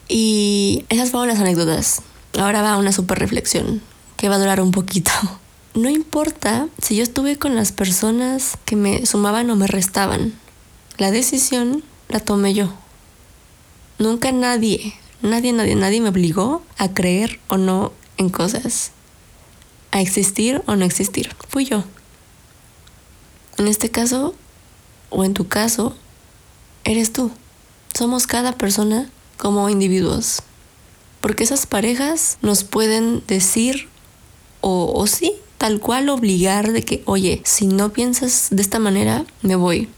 Y esas fueron las anécdotas. Ahora va una super reflexión que va a durar un poquito. <laughs> No importa si yo estuve con las personas que me sumaban o me restaban. La decisión la tomé yo. Nunca nadie, nadie, nadie, nadie me obligó a creer o no en cosas. A existir o no existir. Fui yo. En este caso, o en tu caso, eres tú. Somos cada persona como individuos. Porque esas parejas nos pueden decir o, o sí, tal cual obligar de que, oye, si no piensas de esta manera, me voy.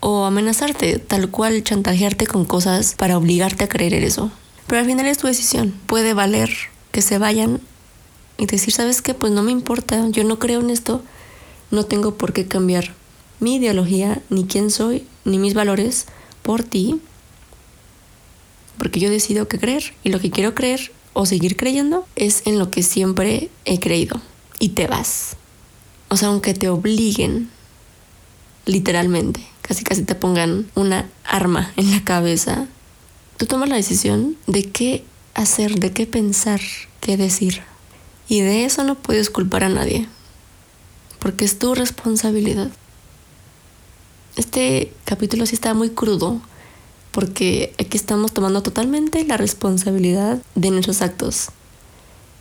O amenazarte, tal cual chantajearte con cosas para obligarte a creer en eso. Pero al final es tu decisión. Puede valer que se vayan y decir, ¿sabes qué? Pues no me importa, yo no creo en esto, no tengo por qué cambiar mi ideología, ni quién soy, ni mis valores por ti, porque yo decido qué creer y lo que quiero creer o seguir creyendo es en lo que siempre he creído y te vas. O sea, aunque te obliguen, literalmente, casi casi te pongan una arma en la cabeza, tú tomas la decisión de qué hacer, de qué pensar, qué decir. Y de eso no puedes culpar a nadie, porque es tu responsabilidad. Este capítulo sí está muy crudo, porque aquí estamos tomando totalmente la responsabilidad de nuestros actos.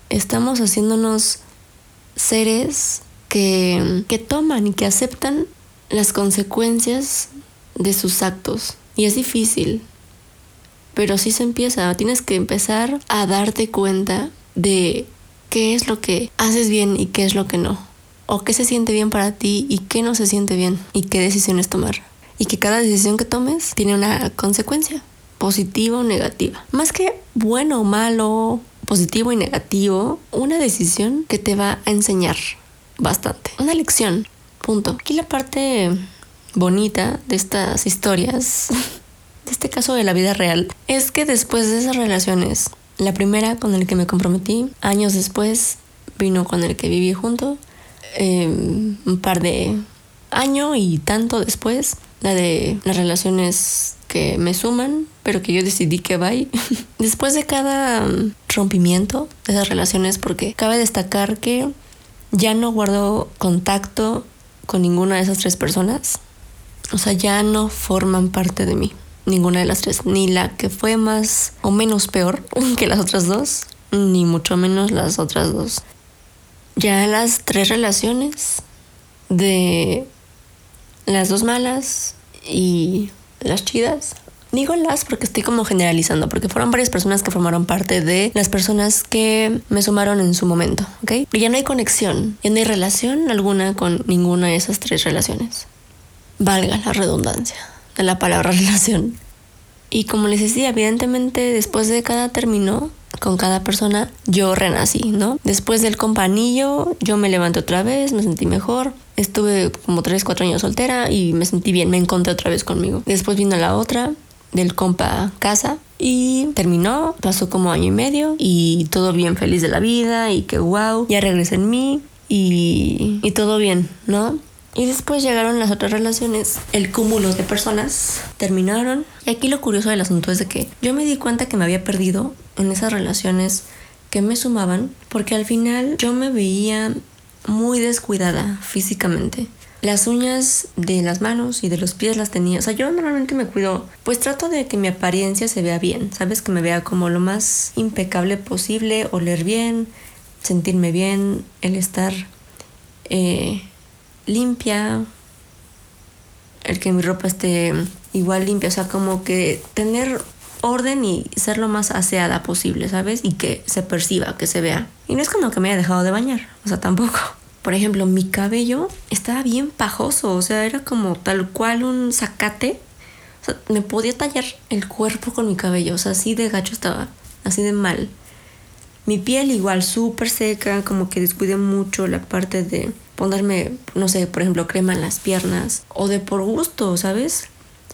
Estamos haciéndonos seres que, que toman y que aceptan las consecuencias de sus actos. Y es difícil, pero sí se empieza. Tienes que empezar a darte cuenta de qué es lo que haces bien y qué es lo que no. O qué se siente bien para ti y qué no se siente bien y qué decisiones tomar y que cada decisión que tomes tiene una consecuencia, positiva o negativa. Más que bueno o malo, positivo y negativo, una decisión que te va a enseñar bastante. Una lección, punto. Aquí la parte bonita de estas historias, <laughs> de este caso de la vida real, es que después de esas relaciones, la primera con el que me comprometí, años después vino con el que viví junto, eh, un par de año y tanto después la de las relaciones que me suman, pero que yo decidí que vaya. <laughs> Después de cada rompimiento de esas relaciones, porque cabe destacar que ya no guardo contacto con ninguna de esas tres personas. O sea, ya no forman parte de mí. Ninguna de las tres. Ni la que fue más o menos peor <laughs> que las otras dos. Ni mucho menos las otras dos. Ya las tres relaciones de las dos malas y las chidas. Digo las porque estoy como generalizando, porque fueron varias personas que formaron parte de las personas que me sumaron en su momento, ¿ok? Y ya no hay conexión, ya no hay relación alguna con ninguna de esas tres relaciones. Valga la redundancia de la palabra <laughs> relación. Y como les decía, evidentemente después de cada término con cada persona, yo renací, ¿no? Después del companillo, yo me levanté otra vez, me sentí mejor. Estuve como 3, 4 años soltera y me sentí bien, me encontré otra vez conmigo. Después vino la otra, del compa casa, y terminó, pasó como año y medio y todo bien feliz de la vida y que wow, ya regresé en mí y, y todo bien, ¿no? Y después llegaron las otras relaciones, el cúmulo de personas terminaron. Y aquí lo curioso del asunto es de que yo me di cuenta que me había perdido en esas relaciones que me sumaban, porque al final yo me veía muy descuidada físicamente. Las uñas de las manos y de los pies las tenía. O sea, yo normalmente me cuido, pues trato de que mi apariencia se vea bien, ¿sabes? Que me vea como lo más impecable posible, oler bien, sentirme bien, el estar... Eh, limpia, el que mi ropa esté igual limpia, o sea, como que tener orden y ser lo más aseada posible, ¿sabes? Y que se perciba, que se vea. Y no es como que me haya dejado de bañar, o sea, tampoco. Por ejemplo, mi cabello estaba bien pajoso, o sea, era como tal cual un zacate. O sea, me podía tallar el cuerpo con mi cabello, o sea, así de gacho estaba, así de mal. Mi piel igual súper seca, como que descuidé mucho la parte de ponerme, no sé, por ejemplo, crema en las piernas o de por gusto, ¿sabes?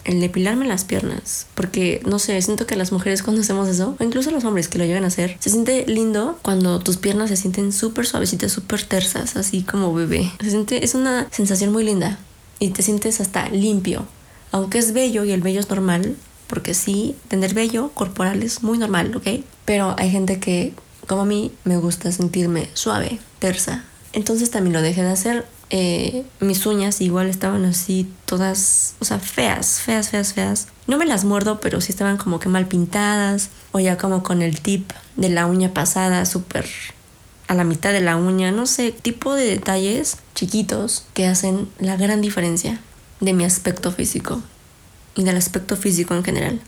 El depilarme las piernas, porque no sé, siento que las mujeres cuando hacemos eso, o incluso los hombres que lo llegan a hacer, se siente lindo cuando tus piernas se sienten súper suavecitas, súper tersas, así como bebé. Se siente, es una sensación muy linda y te sientes hasta limpio, aunque es bello y el bello es normal, porque sí, tener vello corporal es muy normal, ¿ok? Pero hay gente que como a mí me gusta sentirme suave, tersa. Entonces también lo dejé de hacer. Eh, mis uñas igual estaban así todas, o sea, feas, feas, feas, feas. No me las muerdo, pero sí estaban como que mal pintadas. O ya como con el tip de la uña pasada, súper a la mitad de la uña. No sé, tipo de detalles chiquitos que hacen la gran diferencia de mi aspecto físico y del aspecto físico en general.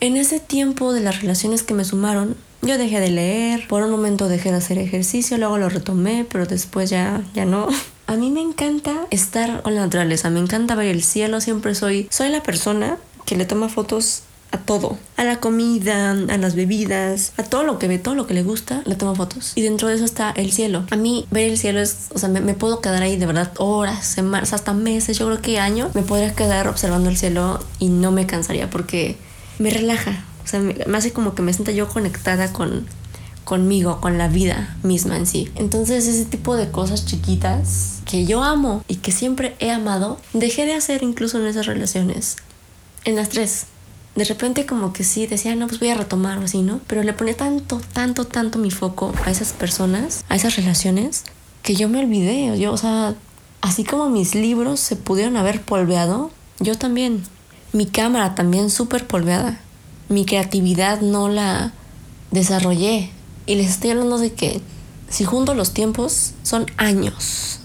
En ese tiempo de las relaciones que me sumaron, yo dejé de leer, por un momento dejé de hacer ejercicio, luego lo retomé, pero después ya, ya no. <laughs> A mí me encanta estar con la naturaleza, me encanta ver el cielo, siempre soy, soy la persona que le toma fotos a todo, a la comida, a las bebidas, a todo lo que ve, todo lo que le gusta, le toma fotos. Y dentro de eso está el cielo. A mí ver el cielo es, o sea, me, me puedo quedar ahí de verdad horas, semanas, hasta meses, yo creo que años, me podría quedar observando el cielo y no me cansaría porque me relaja, o sea, me, hace como que me sienta yo conectada con conmigo, con la vida misma en sí. Entonces ese tipo de cosas chiquitas que yo amo y que siempre he amado, dejé de hacer incluso en esas relaciones. En las tres. De repente como que sí, decía, no, pues voy a retomar o así, ¿no? Pero le ponía tanto, tanto, tanto mi foco a esas personas, a esas relaciones, que yo me olvidé. Yo, o sea, así como mis libros se pudieron haber polveado, yo también. Mi cámara también súper polveada mi creatividad no la desarrollé. Y les estoy hablando de que si junto los tiempos son años.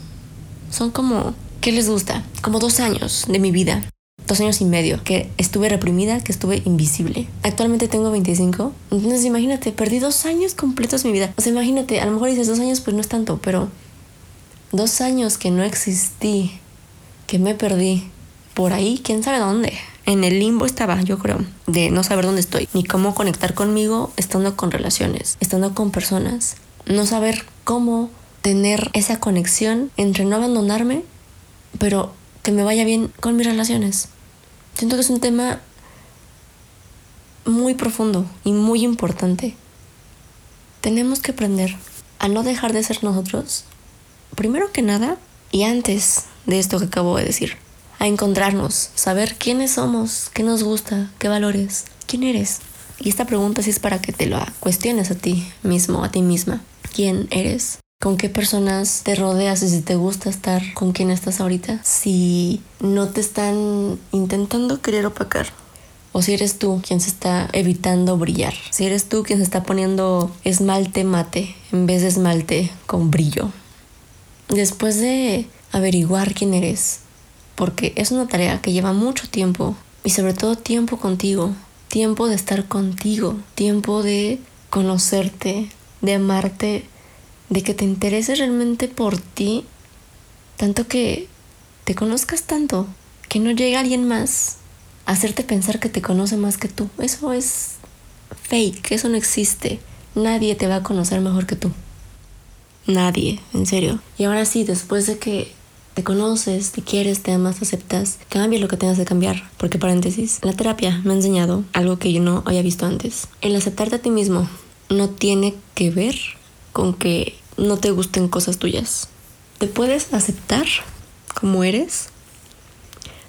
Son como, ¿qué les gusta? Como dos años de mi vida. Dos años y medio que estuve reprimida, que estuve invisible. Actualmente tengo 25. Entonces imagínate, perdí dos años completos de mi vida. O sea, imagínate, a lo mejor dices dos años, pues no es tanto, pero dos años que no existí, que me perdí por ahí, quién sabe dónde en el limbo estaba, yo creo, de no saber dónde estoy, ni cómo conectar conmigo estando con relaciones, estando con personas, no saber cómo tener esa conexión entre no abandonarme, pero que me vaya bien con mis relaciones. Siento que es un tema muy profundo y muy importante. Tenemos que aprender a no dejar de ser nosotros, primero que nada, y antes de esto que acabo de decir a encontrarnos, saber quiénes somos, qué nos gusta, qué valores, quién eres. Y esta pregunta sí es para que te lo cuestiones a ti mismo, a ti misma. ¿Quién eres? ¿Con qué personas te rodeas y si te gusta estar con quién estás ahorita? Si no te están intentando querer opacar. O si eres tú quien se está evitando brillar. Si eres tú quien se está poniendo esmalte mate en vez de esmalte con brillo. Después de averiguar quién eres, porque es una tarea que lleva mucho tiempo y sobre todo tiempo contigo, tiempo de estar contigo, tiempo de conocerte, de amarte, de que te interese realmente por ti, tanto que te conozcas tanto, que no llegue alguien más a hacerte pensar que te conoce más que tú. Eso es fake, eso no existe. Nadie te va a conocer mejor que tú. Nadie, en serio. Y ahora sí, después de que te conoces, te quieres, te amas, aceptas, cambia lo que tengas que cambiar. Porque paréntesis, la terapia me ha enseñado algo que yo no había visto antes. El aceptarte a ti mismo no tiene que ver con que no te gusten cosas tuyas. Te puedes aceptar como eres,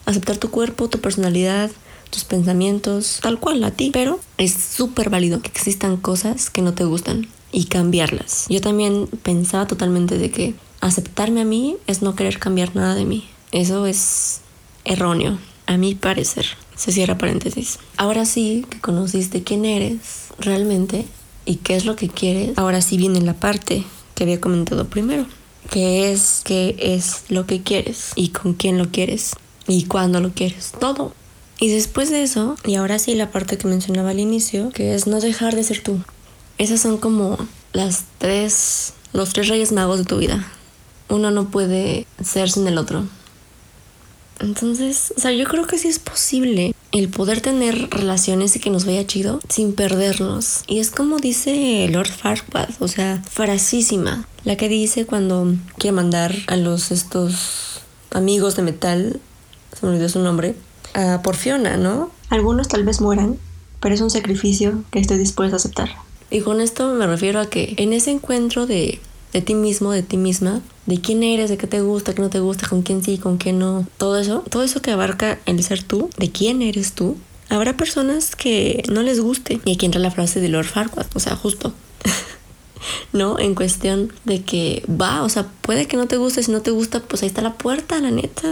aceptar tu cuerpo, tu personalidad, tus pensamientos, tal cual a ti, pero es súper válido que existan cosas que no te gustan y cambiarlas. Yo también pensaba totalmente de que aceptarme a mí es no querer cambiar nada de mí. Eso es erróneo, a mi parecer. Se cierra paréntesis. Ahora sí que conociste quién eres realmente y qué es lo que quieres, ahora sí viene la parte que había comentado primero, que es qué es lo que quieres y con quién lo quieres y cuándo lo quieres. Todo. Y después de eso, y ahora sí la parte que mencionaba al inicio, que es no dejar de ser tú. Esas son como las tres, los tres reyes magos de tu vida. Uno no puede ser sin el otro. Entonces, o sea, yo creo que sí es posible el poder tener relaciones y que nos vaya chido sin perdernos. Y es como dice Lord Farquaad, o sea, frasísima, la que dice cuando quiere mandar a los estos amigos de metal, se me olvidó su nombre, a por Fiona, ¿no? Algunos tal vez mueran, pero es un sacrificio que estoy dispuesto a aceptar. Y con esto me refiero a que en ese encuentro de de ti mismo, de ti misma, de quién eres, de qué te gusta, qué no te gusta, con quién sí, con quién no, todo eso, todo eso que abarca el ser tú, de quién eres tú, habrá personas que no les guste. Y aquí entra la frase de Lord Farquaad, o sea, justo. <laughs> ¿no? En cuestión de que va, o sea, puede que no te guste, si no te gusta, pues ahí está la puerta, la neta.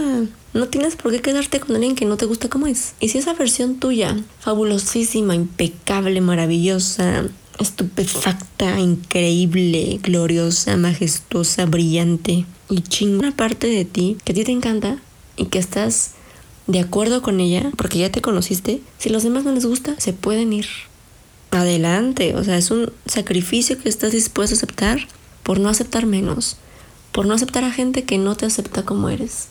No tienes por qué quedarte con alguien que no te gusta como es. Y si esa versión tuya, fabulosísima, impecable, maravillosa, estupefacta, increíble, gloriosa, majestuosa, brillante y chingona parte de ti que a ti te encanta y que estás de acuerdo con ella porque ya te conociste, si los demás no les gusta, se pueden ir. Adelante, o sea, es un sacrificio que estás dispuesto a aceptar por no aceptar menos, por no aceptar a gente que no te acepta como eres.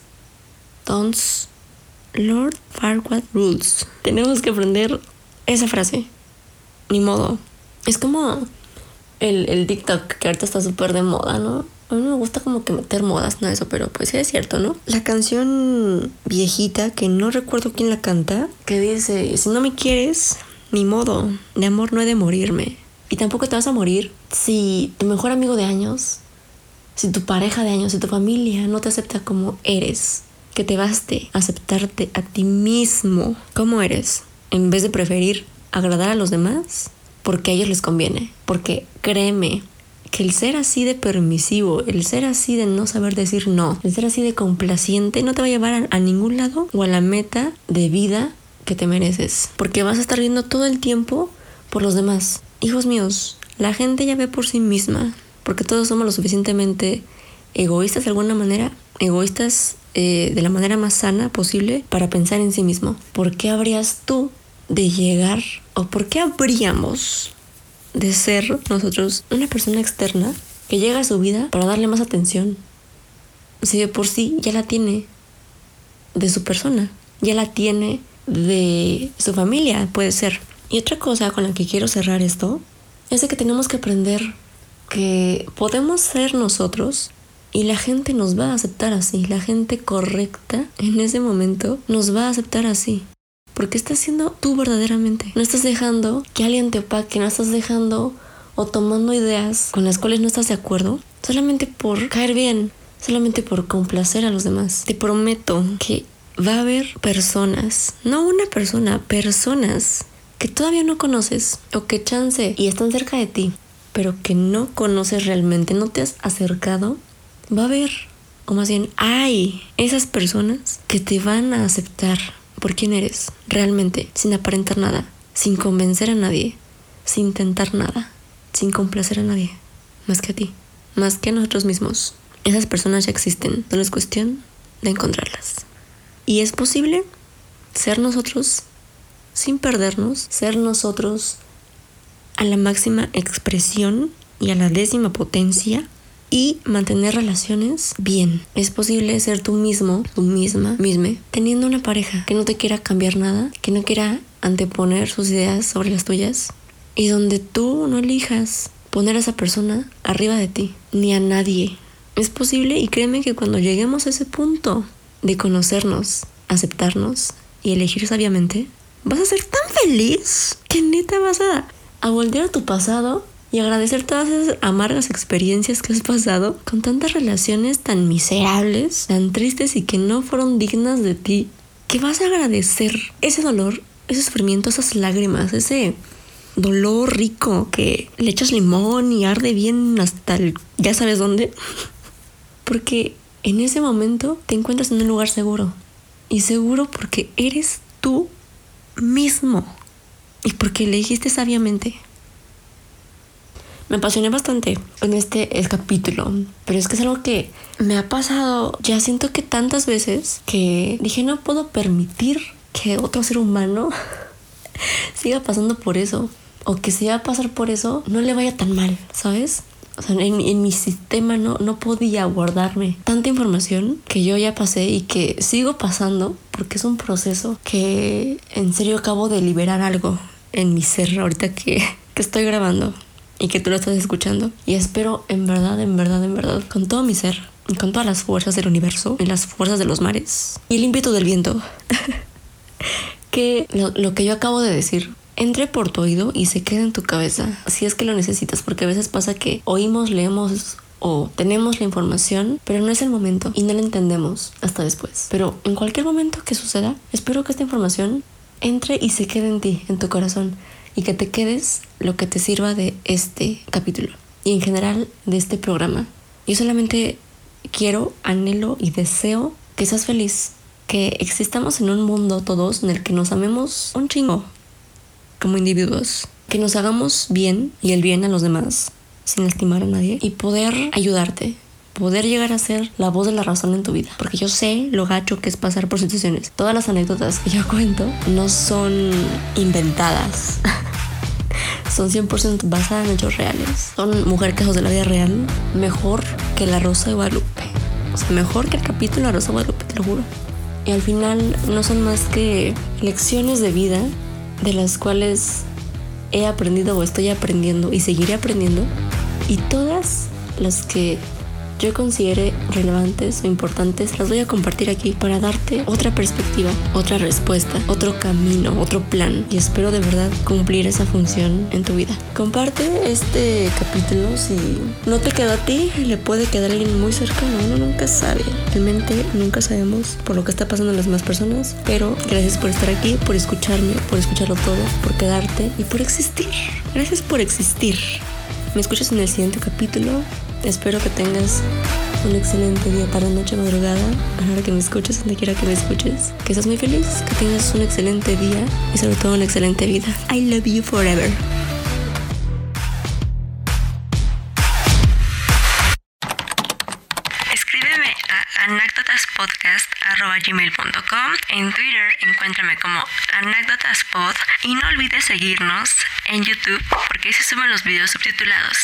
Entonces, Lord Farquaad Rules. Tenemos que aprender esa frase. Ni modo, es como el, el TikTok que ahorita está súper de moda, ¿no? A mí me gusta como que meter modas, no eso, pero pues sí es cierto, ¿no? La canción viejita, que no recuerdo quién la canta, que dice, si no me quieres, ni modo, de amor no he de morirme. Y tampoco te vas a morir si tu mejor amigo de años, si tu pareja de años, si tu familia no te acepta como eres. Que te baste aceptarte a ti mismo como eres, en vez de preferir agradar a los demás porque a ellos les conviene. Porque créeme que el ser así de permisivo, el ser así de no saber decir no, el ser así de complaciente no te va a llevar a, ningún lado o a la meta de vida que te mereces. Porque vas a estar viendo todo el tiempo por los demás. Hijos míos, la gente ya ve por sí misma, porque todos somos lo suficientemente egoístas de alguna manera, egoístas eh, de la manera más sana posible para pensar en sí mismo. ¿Por qué habrías tú de llegar o por qué habríamos de ser nosotros una persona externa que llega a su vida para darle más atención? Si de por sí ya la tiene de su persona, ya la tiene de su familia, puede ser. Y otra cosa con la que quiero cerrar esto es de que tenemos que aprender que podemos ser nosotros y la gente nos va a aceptar así. La gente correcta en ese momento nos va a aceptar así. Porque estás siendo tú verdaderamente. No estás dejando que alguien te opaque, no estás dejando o tomando ideas con las cuales no estás de acuerdo solamente por caer bien, solamente por complacer a los demás. Te prometo que va a haber personas, no una persona, personas que todavía no conoces o que chance y están cerca de ti, pero que no conoces realmente, no te has acercado. Va a haber, o más bien hay esas personas que te van a aceptar por quién eres, realmente, sin aparentar nada, sin convencer a nadie, sin intentar nada, sin complacer a nadie, más que a ti, más que a nosotros mismos. Esas personas ya existen, solo es cuestión de encontrarlas. Y es posible ser nosotros sin perdernos, ser nosotros a la máxima expresión y a la décima potencia y mantener relaciones bien. Es posible ser tú mismo, tú misma, misme, teniendo una pareja que no te quiera cambiar nada, que no quiera anteponer sus ideas sobre las tuyas y donde tú no elijas poner a esa persona arriba de ti, ni a nadie. Es posible y créeme que cuando lleguemos a ese punto de conocernos, aceptarnos y elegir sabiamente, vas a ser tan feliz que neta vas a, a voltear a tu pasado y agradecer todas esas amargas experiencias que has pasado con tantas relaciones tan miserables, tan tristes y que no fueron dignas de ti, que vas a agradecer ese dolor, ese sufrimiento, esas lágrimas, ese dolor rico que le echas limón y arde bien hasta el ya sabes dónde. <laughs> Porque en ese momento te encuentras en un lugar seguro. Y seguro porque eres tú mismo. Y porque elegiste sabiamente me apasioné bastante en este capítulo, pero es que es algo que me ha pasado, ya siento que tantas veces que dije no puedo permitir que otro ser humano <laughs> siga pasando por eso. O que si va a pasar por eso, no le vaya tan mal, ¿sabes? O sea, en, en, mi sistema no, no podía guardarme tanta información que yo ya pasé y que sigo pasando porque es un proceso que en serio acabo de liberar algo en mi ser ahorita que, que estoy grabando y que tú lo estás escuchando. Y espero en verdad, en verdad, en verdad, con todo mi ser y con todas las fuerzas del universo y las fuerzas de los mares y el ímpetu del viento, <laughs> que lo, lo que yo acabo de decir entre por tu oído y se quede en tu cabeza, si es que lo necesitas, porque a veces pasa que oímos, leemos o tenemos la información, pero no es el momento y no la entendemos hasta después. Pero en cualquier momento que suceda, espero que esta información entre y se quede en ti, en tu corazón, y que te quedes lo que te sirva de este capítulo y en general de este programa. Yo solamente quiero, anhelo y deseo que seas feliz, que existamos en un mundo todos en el que nos amemos un chingo como individuos, que nos hagamos bien y el bien a los demás sin lastimar a nadie y poder ayudarte, poder llegar a ser la voz de la razón en tu vida. Porque yo sé lo gacho que es pasar por situaciones. Todas las anécdotas que yo <laughs> cuento no son inventadas. <laughs> son 100% basadas en hechos reales. Son mujer casos de la vida real mejor que la Rosa de Guadalupe. O sea, mejor que el capítulo de la Rosa de Guadalupe, te lo juro. Y al final no son más que lecciones de vida de las cuales he aprendido o estoy aprendiendo y seguiré aprendiendo. Y todas las que yo considere relevantes o importantes, las voy a compartir aquí para darte otra perspectiva, otra respuesta, otro camino, otro plan. Y espero de verdad cumplir esa función en tu vida. Comparte este capítulo si no te quedó a ti, le puede quedar a alguien muy cercano. Uno nunca sabe. Realmente nunca sabemos por lo que está pasando en las demás personas. Pero gracias por estar aquí, por escucharme, por escucharlo todo, por quedarte y por existir. Gracias por existir. Me escuchas en el siguiente capítulo. Espero que tengas un excelente día, tarde, noche, madrugada, a la hora que me escuches, donde quiera que me escuches. Que seas muy feliz, que tengas un excelente día y sobre todo una excelente vida. I love you forever. Escríbeme a anécdotaspodcast.gmail.com En Twitter encuéntrame como anécdotaspod y no olvides seguirnos en YouTube porque ahí se suben los videos subtitulados.